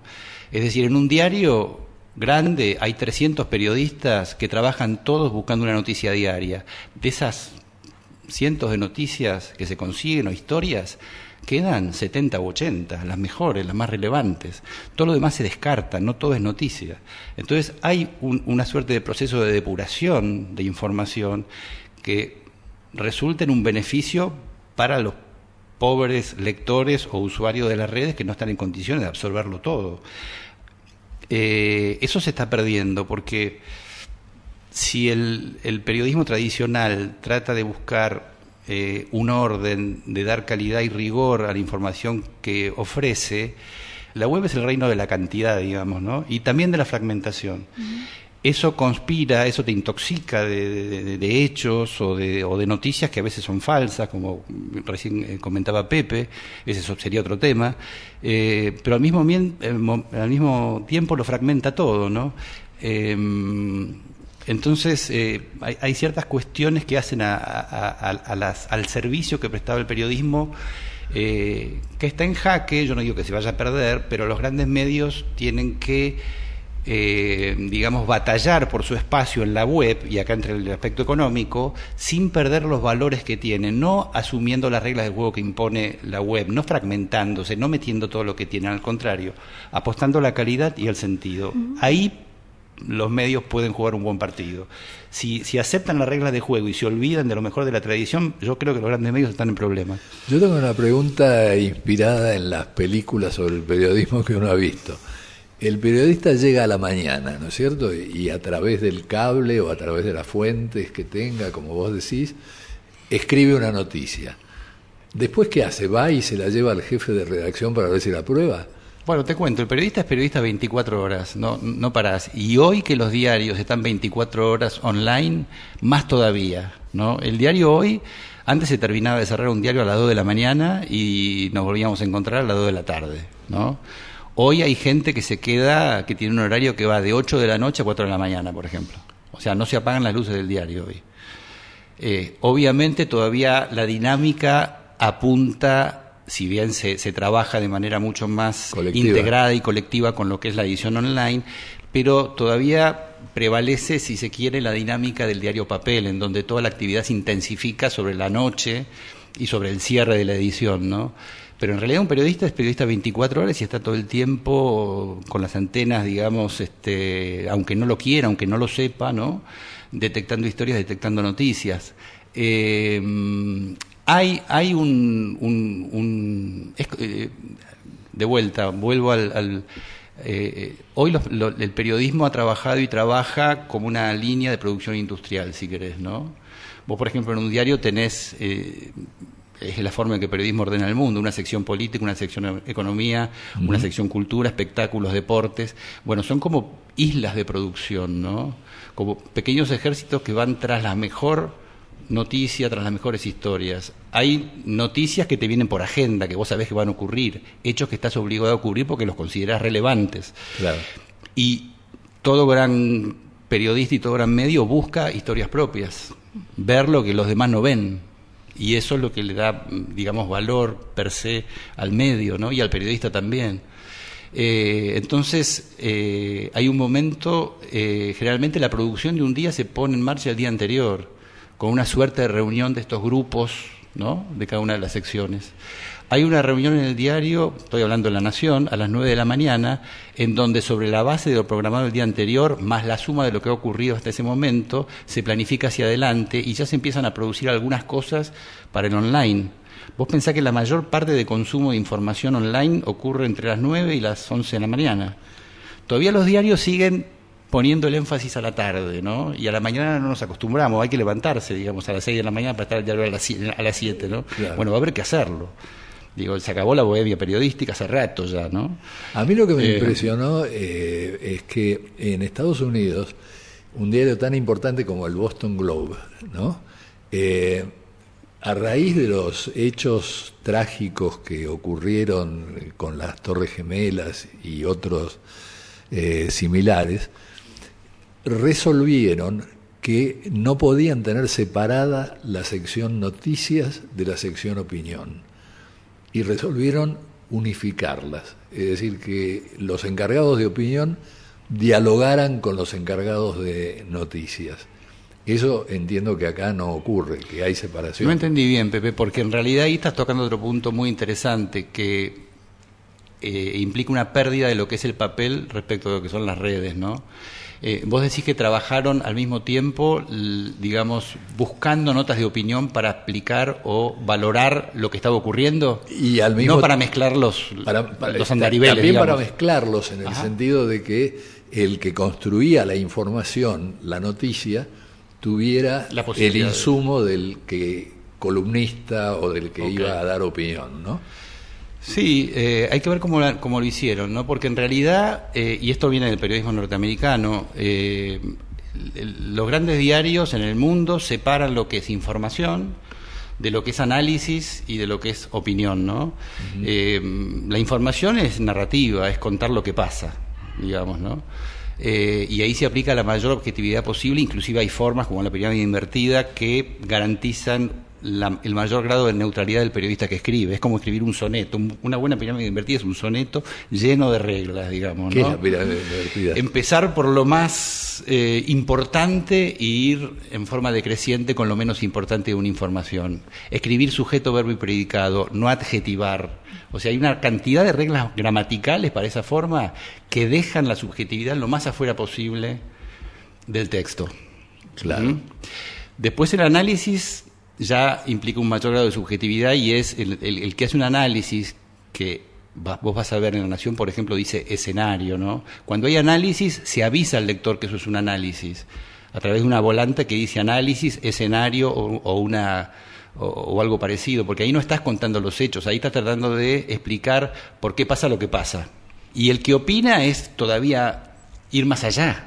Es decir, en un diario grande hay 300 periodistas que trabajan todos buscando una noticia diaria. De esas cientos de noticias que se consiguen o historias, quedan 70 u 80, las mejores, las más relevantes. Todo lo demás se descarta, no todo es noticia. Entonces hay un, una suerte de proceso de depuración de información que resulta en un beneficio para los pobres lectores o usuarios de las redes que no están en condiciones de absorberlo todo. Eh, eso se está perdiendo porque si el, el periodismo tradicional trata de buscar eh, un orden, de dar calidad y rigor a la información que ofrece, la web es el reino de la cantidad, digamos, ¿no? Y también de la fragmentación. Eso conspira, eso te intoxica de, hechos o de, o de, noticias que a veces son falsas, como recién eh, comentaba Pepe, ese sería otro tema, eh, pero al mismo, al mismo tiempo lo fragmenta todo, ¿no? Em, entonces, eh, hay, ciertas cuestiones que hacen al servicio que prestaba el periodismo que está en jaque, yo no digo que se vaya a perder, pero los grandes medios tienen que eh, digamos, batallar por su espacio en la web, y acá entre el aspecto económico, sin perder los valores que tiene, no asumiendo las reglas del juego que impone la web, no fragmentándose, no metiendo todo lo que tiene, al contrario, apostando a la calidad y el sentido. Ahí los medios pueden jugar un buen partido. Si, si, aceptan las reglas de juego y se olvidan de lo mejor de la tradición, yo creo que los grandes medios están en problemas. Yo tengo una pregunta inspirada en las películas sobre el periodismo que uno ha visto. El periodista llega a la mañana, ¿no es cierto? Y a través del cable o a través de las fuentes que tenga, como vos decís, escribe una noticia. Después, ¿qué hace? ¿Va y se la lleva al jefe de redacción para ver si la prueba? Bueno, te cuento, el periodista es periodista 24 horas, no, no parás. Y hoy que los diarios están 24 horas online, más todavía, ¿no? El diario hoy, antes se terminaba de cerrar un diario a las 2 de la mañana y nos volvíamos a encontrar a las 2 de la tarde, ¿no? Hoy hay gente que se queda, que tiene un horario que va de 8 de la noche a 4 de la mañana, por ejemplo. O sea, no se apagan las luces del diario hoy. Eh, obviamente todavía la dinámica apunta, si bien se, se trabaja de manera mucho más integrada y colectiva con lo que es la edición online, pero todavía prevalece, si se quiere, la dinámica del diario papel, en donde toda la actividad se intensifica sobre la noche y sobre el cierre de la edición, ¿no? Pero en realidad un periodista es periodista 24 horas y está todo el tiempo con las antenas, digamos, este, aunque no lo quiera, aunque no lo sepa, ¿no? Detectando historias, detectando noticias. Eh, hay, hay un, un, eh, de vuelta, vuelvo al, eh, hoy el periodismo ha trabajado y trabaja como una línea de producción industrial, si querés, ¿no? Vos, por ejemplo, en un diario tenés es la forma en que el periodismo ordena el mundo, una sección política, una sección economía, una sección cultura, espectáculos, deportes. Bueno, son como islas de producción, ¿no? Como pequeños ejércitos que van tras la mejor noticia, tras las mejores historias. Hay noticias que te vienen por agenda, que vos sabés que van a ocurrir, hechos que estás obligado a ocurrir porque los consideras relevantes. Claro. Y todo gran periodista y todo gran medio busca historias propias, ver lo que los demás no ven y eso es lo que le da, digamos, valor per se al medio, ¿no? Y al periodista también. Eh, entonces, eh, hay un momento, eh, generalmente la producción de un día se pone en marcha el día anterior, con una suerte de reunión de estos grupos, ¿no? De cada una de las secciones. Hay una reunión en el diario, estoy hablando en La Nación, a las 9 de la mañana, en donde sobre la base de lo programado el día anterior, más la suma de lo que ha ocurrido hasta ese momento, se planifica hacia adelante y ya se empiezan a producir algunas cosas para el online. Vos pensás que la mayor parte de consumo de información online ocurre entre las 9 y las 11 de la mañana. Todavía los diarios siguen poniendo el énfasis a la tarde, ¿no? Y a la mañana no nos acostumbramos, hay que levantarse, digamos, a las 6 de la mañana para estar el diario a las, a las 7, ¿no? Bueno, va a haber que hacerlo. Digo, se acabó la bohemia periodística hace rato ya, ¿no? A mí lo que me eh, impresionó eh, es que en Estados Unidos, un diario tan importante como el Boston Globe, ¿no? Eh, a raíz de los hechos trágicos que ocurrieron con las Torres Gemelas y otros similares, resolvieron que no podían tener separada la sección noticias de la sección opinión y resolvieron unificarlas, es decir, que los encargados de opinión dialogaran con los encargados de noticias. Eso entiendo que acá no ocurre, que hay separación. No entendí bien, Pepe, porque en realidad ahí estás tocando otro punto muy interesante que eh, implica una pérdida de lo que es el papel respecto de lo que son las redes, ¿no? Eh, vos decís que trabajaron al mismo tiempo, digamos, buscando notas de opinión para explicar o valorar lo que estaba ocurriendo. Y al mismo no para mezclar los, para, para- los andariveles. También para mezclarlos en el Ajá. sentido de que el que construía la información, la noticia, tuviera La el de- insumo del que columnista o del que iba a dar opinión, ¿no? Sí, eh, hay que ver cómo, la- cómo lo hicieron, ¿no? Porque en realidad, eh, y esto viene del periodismo norteamericano, eh, los grandes diarios en el mundo separan lo que es información de lo que es análisis y de lo que es opinión, ¿no? Eh, la información es narrativa, es contar lo que pasa, digamos, ¿no? Eh, y ahí se aplica la mayor objetividad posible, inclusive hay formas como la pirámide invertida que garantizan la- el mayor grado de neutralidad del periodista que escribe. Es como escribir un soneto. Un- una buena pirámide invertida es un soneto lleno de reglas, digamos. Empezar por lo más eh, importante e ir en forma decreciente con lo menos importante de una información. Escribir sujeto, verbo y predicado, no adjetivar. O sea, hay una cantidad de reglas gramaticales para esa forma que dejan la subjetividad lo más afuera posible del texto. Claro. ¿Mm? Después el análisis ya implica un mayor grado de subjetividad y es el, el- el que hace un análisis que va- vos vas a ver en la Nación, por ejemplo, dice escenario, ¿no? Cuando hay análisis se avisa al lector que eso es un análisis a través de una volante que dice análisis, escenario o, una o algo parecido, porque ahí no estás contando los hechos, ahí estás tratando de explicar por qué pasa lo que pasa. Y el que opina es todavía ir más allá,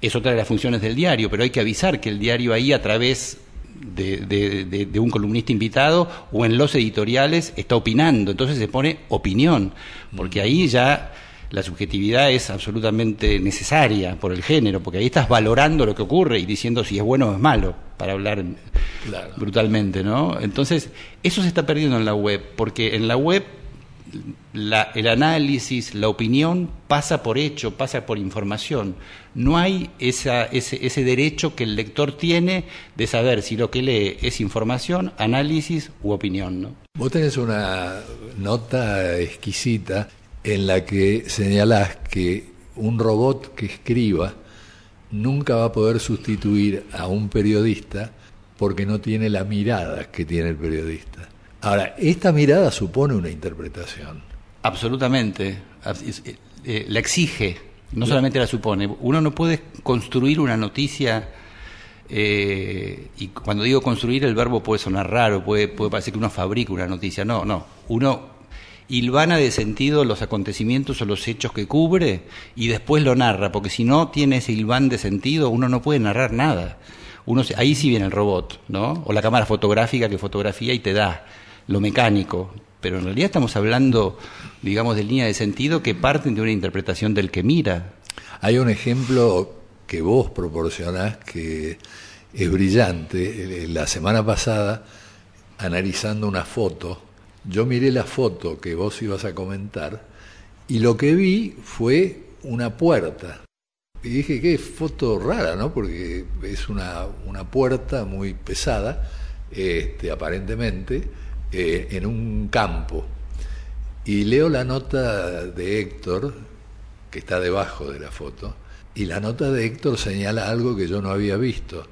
es otra de las funciones del diario, pero hay que avisar que el diario ahí a través de, de- de- de un columnista invitado o en los editoriales está opinando, entonces se pone opinión, porque ahí ya la subjetividad es absolutamente necesaria por el género, porque ahí estás valorando lo que ocurre y diciendo si es bueno o es malo, para hablar Claro. brutalmente, ¿no? Entonces, eso se está perdiendo en la web, porque en la web la- el análisis, la opinión pasa por hecho, pasa por información. No hay esa, ese, ese derecho que el lector tiene de saber si lo que lee es información, análisis u opinión. ¿no? Vos tenés una nota exquisita en la que señalás que un robot que escriba nunca va a poder sustituir a un periodista porque no tiene la mirada que tiene el periodista. Ahora, esta mirada supone una interpretación. Absolutamente. Eh, la exige, no solamente la supone. Uno no puede construir una noticia. eh, y cuando digo construir, el verbo puede sonar raro, puede, puede parecer que uno fabrica una noticia. No, no. Uno hilvana de sentido los acontecimientos o los hechos que cubre y después lo narra, porque si no tiene ese hilván de sentido, uno no puede narrar nada. Uno ahí sí viene el robot, ¿no? O la cámara fotográfica que fotografía y te da lo mecánico. Pero en realidad estamos hablando, digamos, de línea de sentido que parten de una interpretación del que mira. Hay un ejemplo que vos proporcionás que es brillante. La semana pasada, analizando una foto, yo miré la foto que vos ibas a comentar y lo que vi fue una puerta. Y dije, qué foto rara, ¿no? Porque es una, una puerta muy pesada, este, aparentemente, eh, en un campo. Y leo la nota de Héctor, que está debajo de la foto, y la nota de Héctor señala algo que yo no había visto,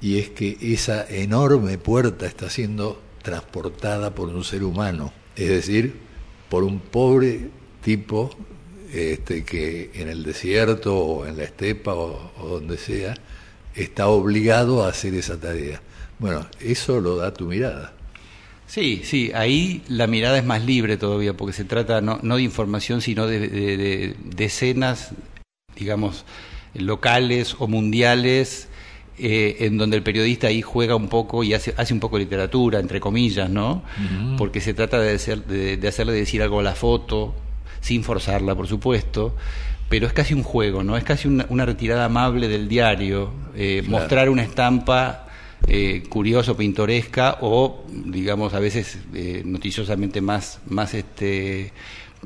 y es que esa enorme puerta está siendo transportada por un ser humano, es decir, por un pobre tipo este, que en el desierto o en la estepa o, o donde sea está obligado a hacer esa tarea. Bueno, eso lo da tu mirada. Sí, sí, ahí la mirada es más libre todavía, porque se trata no, no de información, sino de, de- de- de escenas, digamos, locales o mundiales, eh, en donde el periodista ahí juega un poco y hace, hace un poco de literatura, entre comillas, ¿no? Porque se trata de, hacer- de- de hacerle decir algo a la foto, sin forzarla, por supuesto, pero es casi un juego, ¿no? Es casi una, una retirada amable del diario, eh, Claro. mostrar una estampa eh, curiosa o pintoresca o, digamos, a veces eh, noticiosamente más, más este,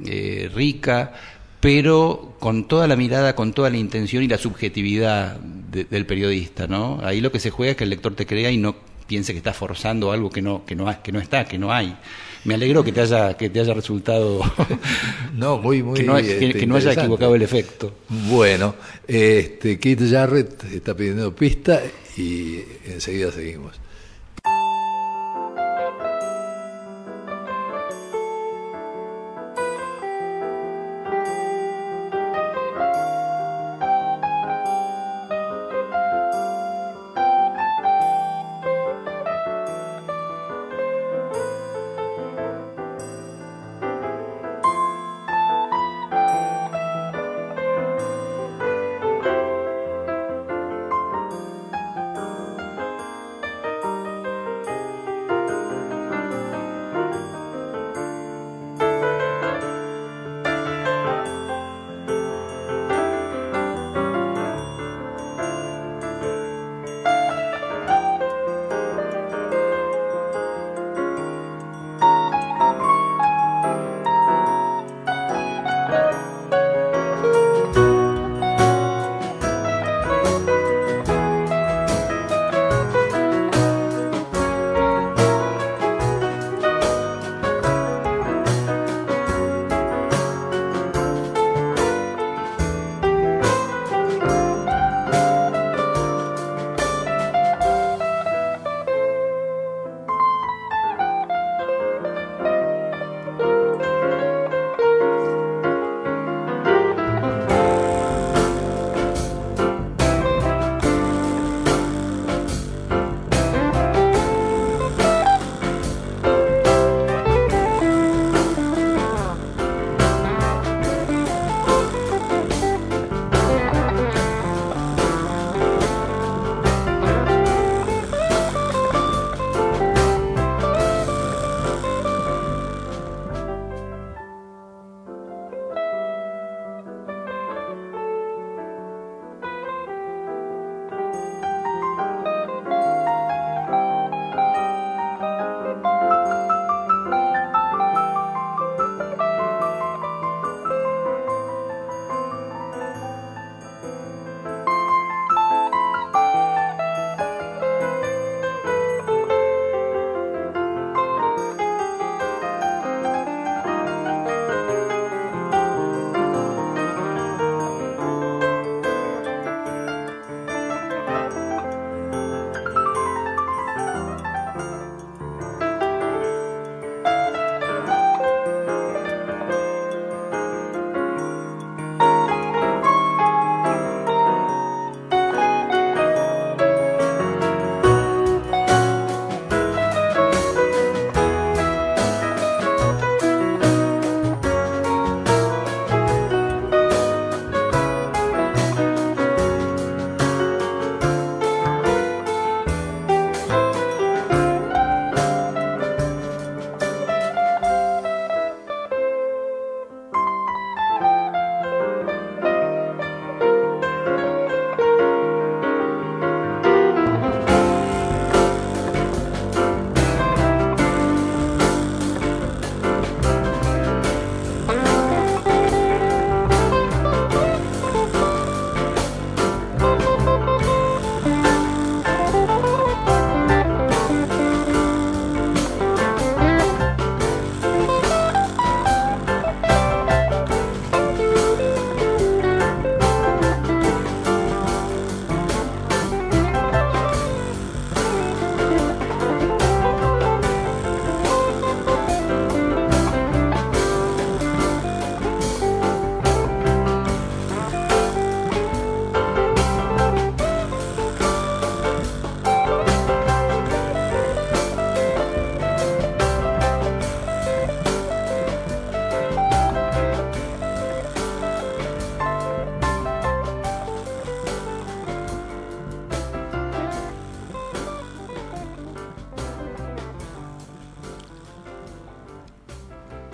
eh, rica, pero con toda la mirada, con toda la intención y la subjetividad de- del periodista, ¿no? Ahí lo que se juega es que el lector te crea y no piense que está forzando algo que no, que no, que no está, que no hay. Me alegro que te haya, que te haya resultado no, muy, muy que no, que, este, que no haya equivocado el efecto. Bueno, este, Keith Jarrett está pidiendo pista y enseguida seguimos.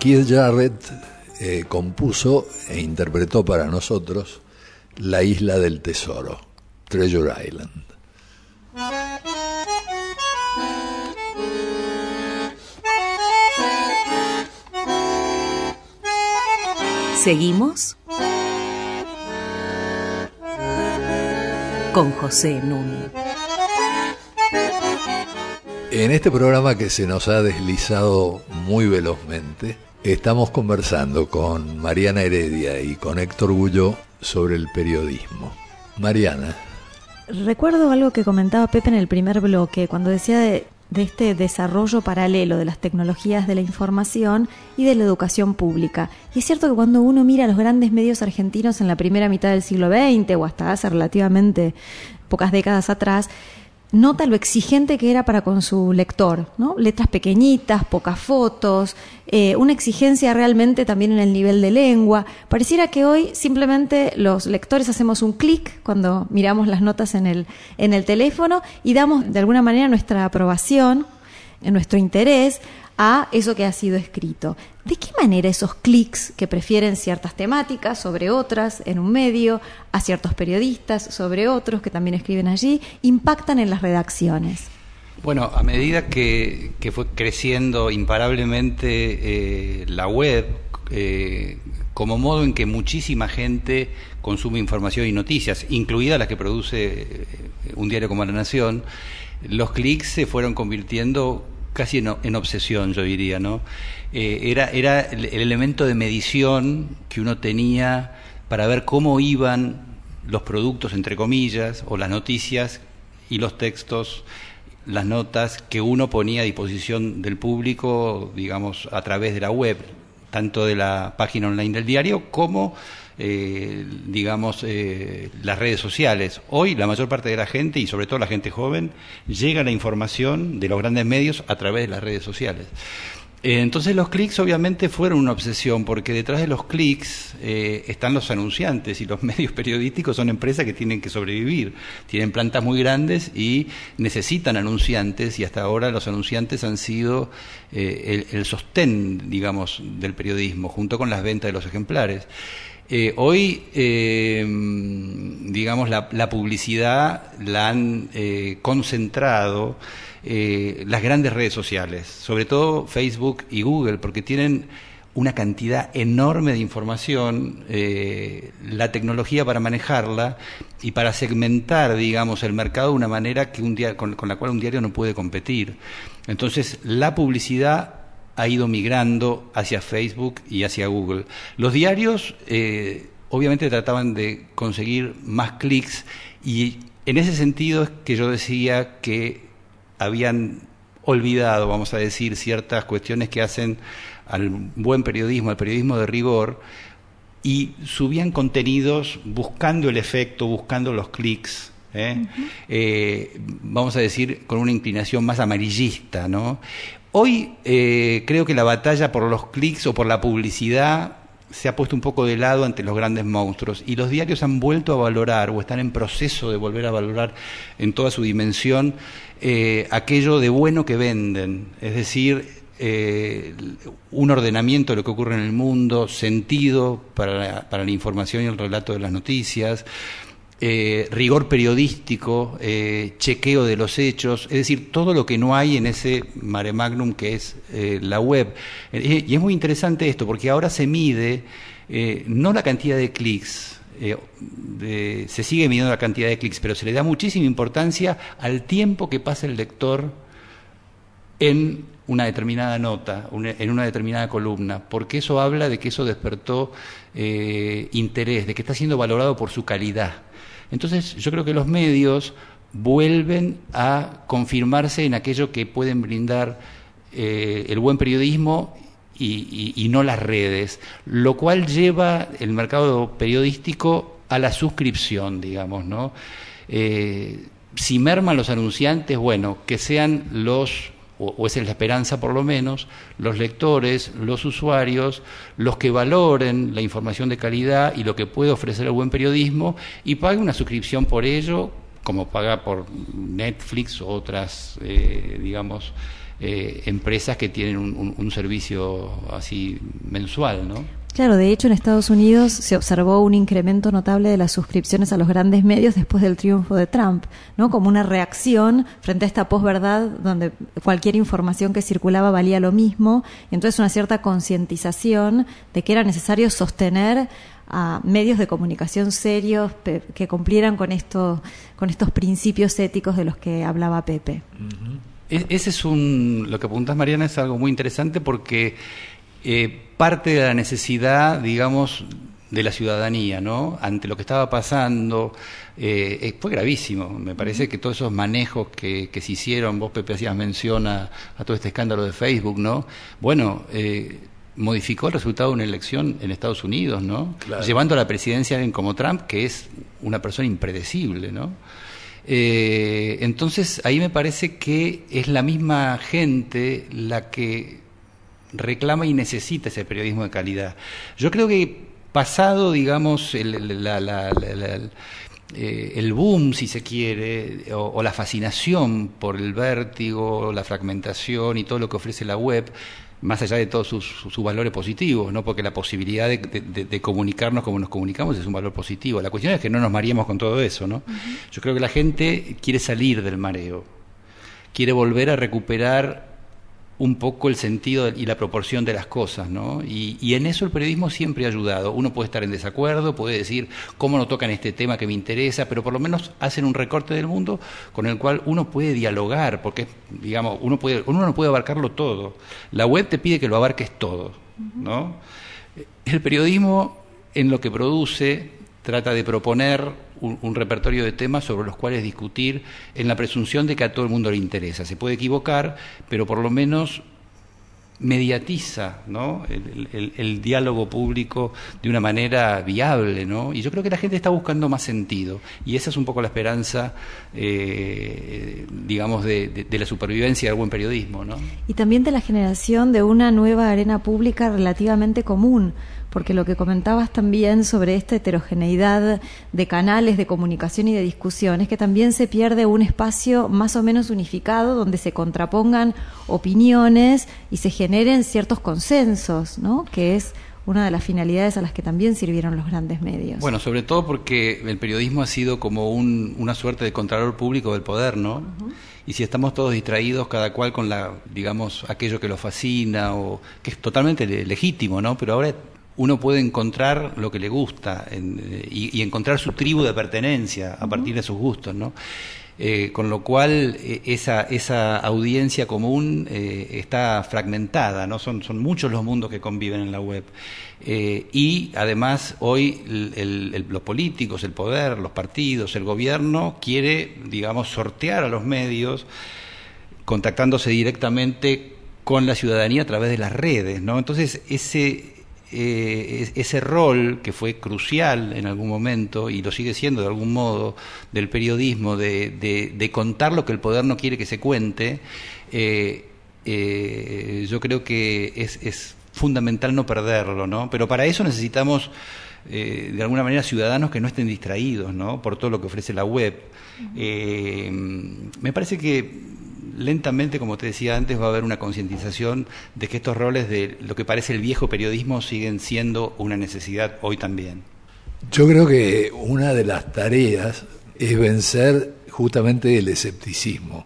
Keith Jarrett eh, compuso e interpretó para nosotros La Isla del Tesoro, Treasure Island. Seguimos con José Núñez. En este programa que se nos ha deslizado muy velozmente, estamos conversando con Mariana Heredia y con Héctor Gullo sobre el periodismo. Mariana. Recuerdo algo que comentaba Pepe en el primer bloque, cuando decía de, de este desarrollo paralelo de las tecnologías de la información y de la educación pública. Y es cierto que cuando uno mira los grandes medios argentinos en la primera mitad del siglo XX o hasta hace relativamente pocas décadas atrás, nota lo exigente que era para con su lector, ¿no? Letras pequeñitas, pocas fotos, eh, una exigencia realmente también en el nivel de lengua. Pareciera que hoy simplemente los lectores hacemos un clic cuando miramos las notas en el, en el teléfono y damos de alguna manera nuestra aprobación, nuestro interés a eso que ha sido escrito. ¿De qué manera esos clics que prefieren ciertas temáticas sobre otras en un medio, a ciertos periodistas sobre otros que también escriben allí, impactan en las redacciones? Bueno, a medida que, fue creciendo imparablemente eh, la web, eh, como modo en que muchísima gente consume información y noticias, incluidas las que produce eh, un diario como La Nación, los clics se fueron convirtiendo casi en, obsesión, yo diría, ¿no? Eh, era, era el, elemento de medición que uno tenía para ver cómo iban los productos, entre comillas, o las noticias y los textos, las notas que uno ponía a disposición del público, digamos, a través de la web, tanto de la página online del diario como eh, digamos, eh, las redes sociales. Hoy la mayor parte de la gente, y sobre todo la gente joven, llega a la información de los grandes medios a través de las redes sociales. Eh, entonces los clics obviamente fueron una obsesión, porque detrás de los clics están los anunciantes y los medios periodísticos son empresas que tienen que sobrevivir, tienen plantas muy grandes y necesitan anunciantes y hasta ahora los anunciantes han sido el, el sostén, digamos, del periodismo, junto con las ventas de los ejemplares. Eh, hoy, eh, digamos, la, publicidad la han eh, concentrado las grandes redes sociales, sobre todo Facebook y Google, porque tienen una cantidad enorme de información, la tecnología para manejarla y para segmentar, digamos, el mercado de una manera que un con la cual un diario no puede competir. Entonces, la publicidad ha ido migrando hacia Facebook y hacia Google. Los diarios eh, obviamente trataban de conseguir más clics y en ese sentido es que yo decía que habían olvidado, vamos a decir, ciertas cuestiones que hacen al buen periodismo, al periodismo de rigor, y subían contenidos buscando el efecto, buscando los clics. ¿eh? Eh, vamos a decir, con una inclinación más amarillista, ¿no? Hoy eh, creo que la batalla por los clics o por la publicidad se ha puesto un poco de lado ante los grandes monstruos. Y los diarios han vuelto a valorar o están en proceso de volver a valorar en toda su dimensión eh, aquello de bueno que venden, es decir, eh, un ordenamiento de lo que ocurre en el mundo, sentido para para la información y el relato de las noticias, eh, rigor periodístico, eh, chequeo de los hechos, es decir, todo lo que no hay en ese mare magnum que es eh, la web. y es muy interesante esto, porque ahora se mide no la cantidad de clics, se sigue midiendo la cantidad de clics, pero se le da muchísima importancia al tiempo que pasa el lector en una determinada nota, en una determinada columna, porque eso habla de que eso despertó interés, de que está siendo valorado por su calidad. Entonces yo creo que los medios vuelven a confirmarse en aquello que pueden brindar eh, el buen periodismo y, no las redes, lo cual lleva el mercado periodístico a la suscripción, digamos, ¿no? Eh, si merman los anunciantes, bueno, que sean los o, esa es la esperanza por lo menos, los lectores, los usuarios, los que valoren la información de calidad y lo que puede ofrecer el buen periodismo y paguen una suscripción por ello, como paga por Netflix o otras, eh, digamos, eh, empresas que tienen un, un servicio así mensual, ¿no? Claro, de hecho en Estados Unidos se observó un incremento notable de las suscripciones a los grandes medios después del triunfo de Trump, ¿no? Como una reacción frente a esta posverdad donde cualquier información que circulaba valía lo mismo, y entonces una cierta concientización de que era necesario sostener a medios de comunicación serios que cumplieran con esto, con estos principios éticos de los que hablaba Pepe. E- ese es un, lo que apuntas Mariana es algo muy interesante porque eh, parte de la necesidad, digamos, de la ciudadanía, ¿no? Ante lo que estaba pasando, eh, eh, fue gravísimo. Me parece que todos esos manejos que, que se hicieron, vos Pepe hacías mención a, a todo este escándalo de Facebook, ¿no? Bueno, eh, modificó el resultado de una elección en Estados Unidos, ¿no? Claro. Llevando a la presidencia a alguien como Trump, que es una persona impredecible, ¿no? Eh, entonces ahí me parece que es la misma gente la que reclama y necesita ese periodismo de calidad. Yo creo que pasado, digamos, el, el- la- la- la- la- el, eh, el boom, si se quiere, o, o la fascinación por el vértigo, la fragmentación y todo lo que ofrece la web, más allá de todos sus, valores positivos, ¿no? porque la posibilidad de, de- de- de comunicarnos como nos comunicamos es un valor positivo. La cuestión es que no nos mareemos con todo eso. ¿no? Yo creo que la gente quiere salir del mareo, quiere volver a recuperar un poco el sentido y la proporción de las cosas, ¿no? Y, y en eso el periodismo siempre ha ayudado. Uno puede estar en desacuerdo, puede decir cómo no tocan este tema que me interesa, pero por lo menos hacen un recorte del mundo con el cual uno puede dialogar, porque, digamos, uno, puede, uno no puede abarcarlo todo. La web te pide que lo abarques todo, ¿no? El periodismo, en lo que produce, trata de proponer un, un repertorio de temas sobre los cuales discutir en la presunción de que a todo el mundo le interesa. Se puede equivocar, pero por lo menos mediatiza ¿no? el, diálogo público de una manera viable, ¿no? Y yo creo que la gente está buscando más sentido. Y esa es un poco la esperanza, eh, digamos, de, de- de la supervivencia del buen periodismo, ¿no? Y también de la generación de una nueva arena pública relativamente común, porque lo que comentabas también sobre esta heterogeneidad de canales de comunicación y de discusión es que también se pierde un espacio más o menos unificado donde se contrapongan opiniones y se generen ciertos consensos, ¿no? Que es una de las finalidades a las que también sirvieron los grandes medios. Bueno, sobre todo porque el periodismo ha sido como un- una suerte de contralor público del poder, ¿no? Y si estamos todos distraídos, cada cual con la, digamos, aquello que lo fascina o que es totalmente le- legítimo, ¿no? Pero ahora uno puede encontrar lo que le gusta en- eh, y, y encontrar su tribu de pertenencia a partir de sus gustos, ¿no? Eh, con lo cual eh, esa, esa audiencia común eh, está fragmentada, ¿no? Son, son muchos los mundos que conviven en la web. Y además hoy el- el- el- los políticos, el poder, los partidos, el gobierno quiere, digamos, sortear a los medios contactándose directamente con la ciudadanía a través de las redes, ¿no? Entonces ese eh, es- ese rol que fue crucial en algún momento y lo sigue siendo de algún modo del periodismo de, de- de contar lo que el poder no quiere que se cuente, eh, eh, yo creo que es, es fundamental no perderlo, ¿no? Pero para eso necesitamos de alguna manera ciudadanos que no estén distraídos, ¿no? Por todo lo que ofrece la web. Me parece que lentamente, como te decía antes, va a haber una concientización de que estos roles de lo que parece el viejo periodismo siguen siendo una necesidad hoy también. Yo creo que una de las tareas es vencer justamente el escepticismo,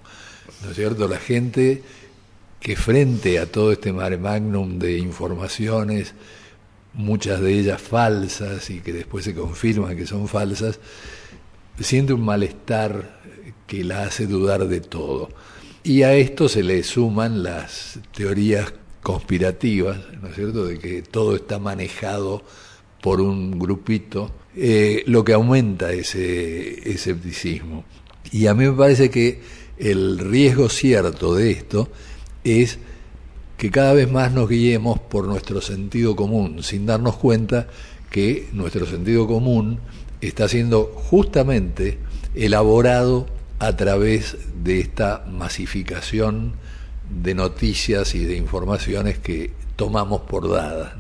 ¿no es cierto? La gente que frente a todo este mare magnum de informaciones, muchas de ellas falsas y que después se confirman que son falsas, siente un malestar que la hace dudar de todo. Y a esto se le suman las teorías conspirativas, ¿no es cierto?, de que todo está manejado por un grupito, eh, lo que aumenta ese escepticismo. Y a mí me parece que el riesgo cierto de esto es que cada vez más nos guiemos por nuestro sentido común, sin darnos cuenta que nuestro sentido común está siendo justamente elaborado a través de esta masificación de noticias y de informaciones que tomamos por dadas.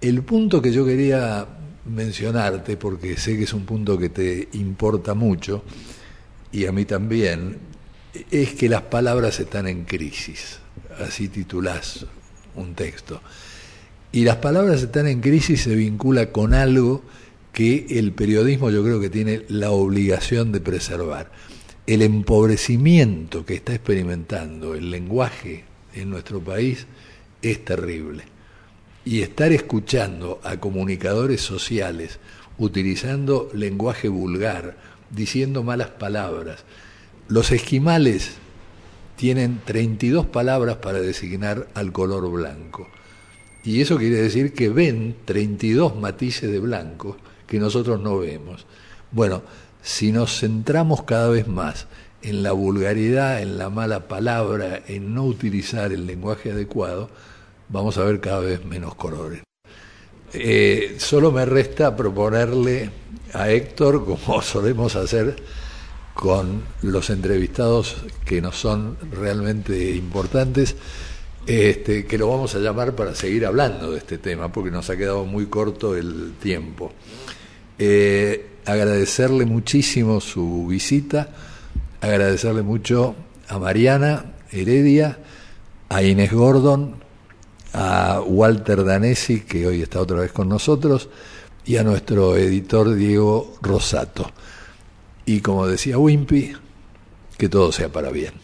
El punto que yo quería mencionarte, porque sé que es un punto que te importa mucho, y a mí también, es que las palabras están en crisis. Así titulás un texto. Y las palabras están en crisis se vincula con algo que el periodismo yo creo que tiene la obligación de preservar. El empobrecimiento que está experimentando el lenguaje en nuestro país es terrible. Y estar escuchando a comunicadores sociales utilizando lenguaje vulgar, diciendo malas palabras, los esquimales tienen 32 palabras para designar al color blanco. Y eso quiere decir que ven 32 matices de blanco que nosotros no vemos. Bueno, si nos centramos cada vez más en la vulgaridad, en la mala palabra, en no utilizar el lenguaje adecuado, vamos a ver cada vez menos colores. Eh, solo me resta proponerle a Héctor, como solemos hacer con los entrevistados que nos son realmente importantes, este, que lo vamos a llamar para seguir hablando de este tema, porque nos ha quedado muy corto el tiempo. Eh, agradecerle muchísimo su visita, agradecerle mucho a Mariana Heredia, a Inés Gordon, a Walter Danesi, que hoy está otra vez con nosotros, y a nuestro editor Diego Rosato. Y como decía Wimpy, que todo sea para bien.